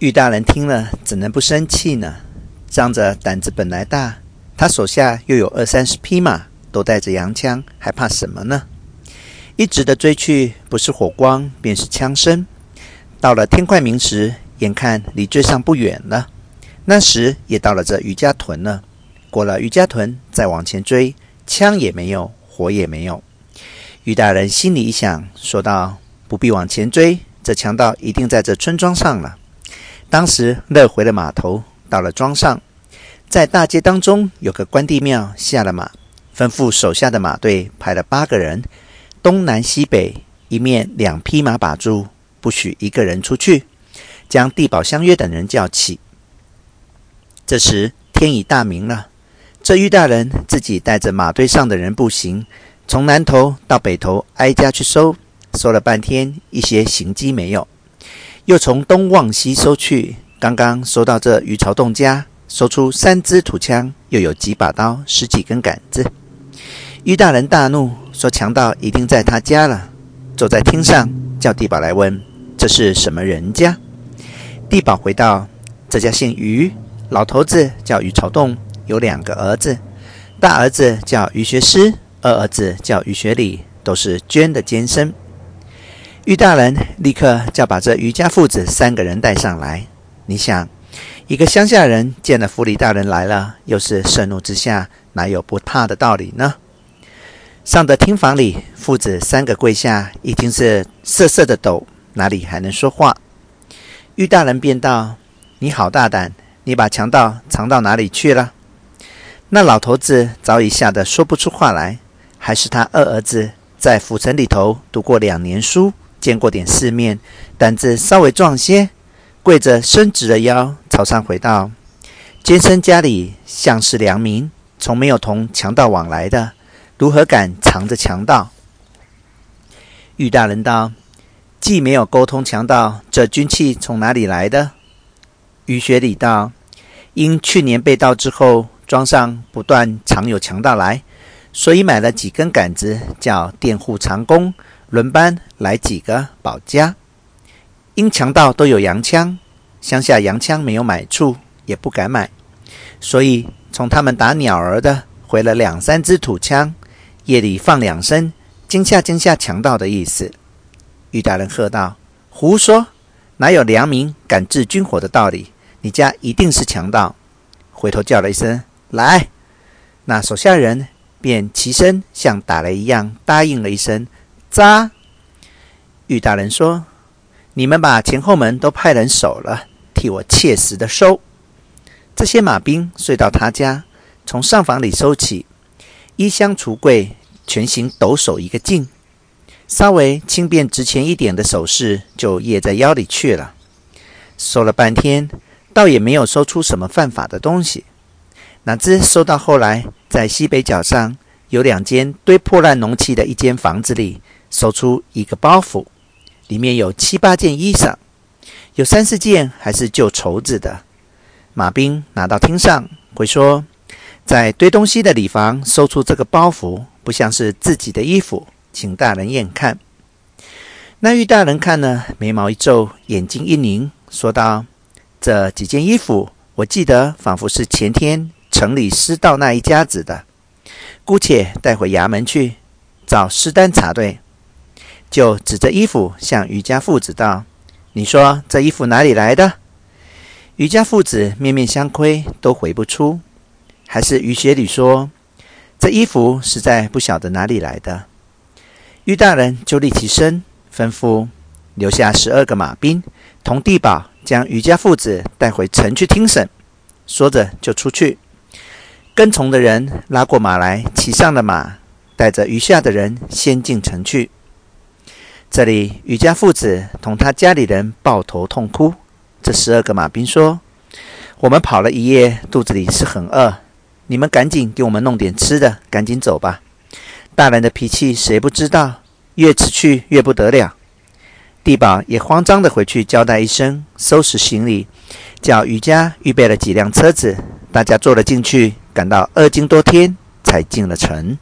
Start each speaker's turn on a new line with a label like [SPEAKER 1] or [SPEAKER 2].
[SPEAKER 1] 玉大人听了，怎能不生气呢？仗着胆子本来大，他手下又有二三十匹马，都带着洋枪，还怕什么呢？一直的追去，不是火光，便是枪声。到了天快明时，眼看离最上不远了。那时也到了这余家屯了。过了余家屯，再往前追，枪也没有，火也没有。玉大人心里一想，说道：“不必往前追，这强盗一定在这村庄上了。”当时乐回了码头，到了庄上，在大街当中有个关帝庙，下了马，吩咐手下的马队派了八个人，东南西北一面两匹马把住，不许一个人出去，将地保、相约等人叫起。这时天已大明了，这玉大人自己带着马队上的人步行。从南头到北头，挨家去搜，搜了半天，一些行迹没有。又从东往西搜去，刚刚搜到这余朝栋家，搜出三支土枪，又有几把刀，十几根杆子。于大人大怒，说：“强盗一定在他家了。”坐在厅上，叫地保来问：“这是什么人家？”地保回道：“这家姓余，老头子叫余朝栋，有两个儿子，大儿子叫余学师。”二儿子叫余学礼，都是捐的监生。玉大人立刻叫把这余家父子三个人带上来。你想，一个乡下人见了府里大人来了，又是盛怒之下，哪有不怕的道理呢？上得厅房里，父子三个跪下，已经是瑟瑟的抖，哪里还能说话？玉大人便道：“你好大胆，你把强盗藏到哪里去了？”那老头子早已吓得说不出话来。还是他二儿子在府城里头读过两年书，见过点世面，胆子稍微壮些，跪着伸直了腰，朝上回道：“监生家里向是良民，从没有同强盗往来的，如何敢藏着强盗？”玉大人道：“既没有沟通强盗，这军器从哪里来的？”余学礼道：“因去年被盗之后，庄上不断常有强盗来。”所以买了几根杆子，叫佃户长工轮班来几个保家。因强盗都有洋枪，乡下洋枪没有买处，也不敢买，所以从他们打鸟儿的回了两三支土枪，夜里放两声，惊吓惊吓强盗的意思。玉大人喝道：“胡说！哪有良民敢置军火的道理？你家一定是强盗！”回头叫了一声：“来！”那手下人。便齐声像打雷一样答应了一声：“扎。”玉大人说：“你们把前后门都派人守了，替我切实的收。”这些马兵遂到他家，从上房里收起，衣箱橱柜全行抖擞一个劲，稍微轻便值钱一点的首饰就掖在腰里去了。收了半天，倒也没有收出什么犯法的东西。哪知收到后来，在西北角上有两间堆破烂农器的一间房子里，搜出一个包袱，里面有七八件衣裳，有三四件还是旧绸子的。马兵拿到厅上，回说在堆东西的里房搜出这个包袱，不像是自己的衣服，请大人验看。那玉大人看了，眉毛一皱，眼睛一凝，说道：“这几件衣服，我记得仿佛是前天。”城里失盗那一家子的，姑且带回衙门去，找尸单查对。就指着衣服向余家父子道：“你说这衣服哪里来的？”余家父子面面相窥，都回不出。还是余学礼说：“这衣服实在不晓得哪里来的。”余大人就立起身，吩咐留下十二个马兵，同地保将余家父子带回城去听审。说着就出去。跟从的人拉过马来，骑上了马，带着余下的人先进城去。这里余家父子同他家里人抱头痛哭。这十二个马兵说：“我们跑了一夜，肚子里是很饿，你们赶紧给我们弄点吃的，赶紧走吧。大人的脾气谁不知道？越迟去越不得了。”地保也慌张地回去交代一声，收拾行李，叫余家预备了几辆车子，大家坐了进去。赶到二经多天，才进了城。